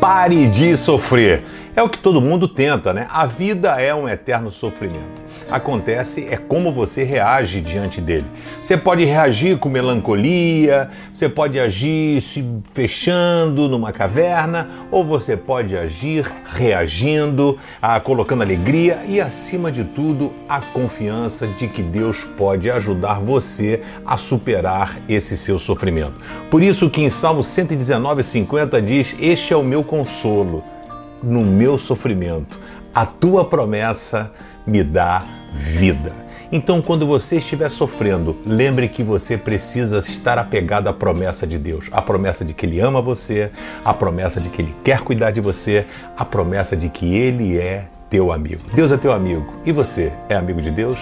Pare de sofrer. É o que todo mundo tenta, né? A vida é um eterno sofrimento. Acontece é como você reage diante dele. Você pode reagir com melancolia, você pode agir se fechando numa caverna, ou você pode agir reagindo, ah, colocando alegria e, acima de tudo, a confiança de que Deus pode ajudar você a superar esse seu sofrimento. Por isso que em Salmo 119,50 diz: Este é o meu consolo no meu sofrimento. A tua promessa me dá vida. Então, quando você estiver sofrendo, lembre que você precisa estar apegado à promessa de Deus, a promessa de que Ele ama você, a promessa de que Ele quer cuidar de você, a promessa de que Ele é teu amigo. Deus é teu amigo. E você é amigo de Deus?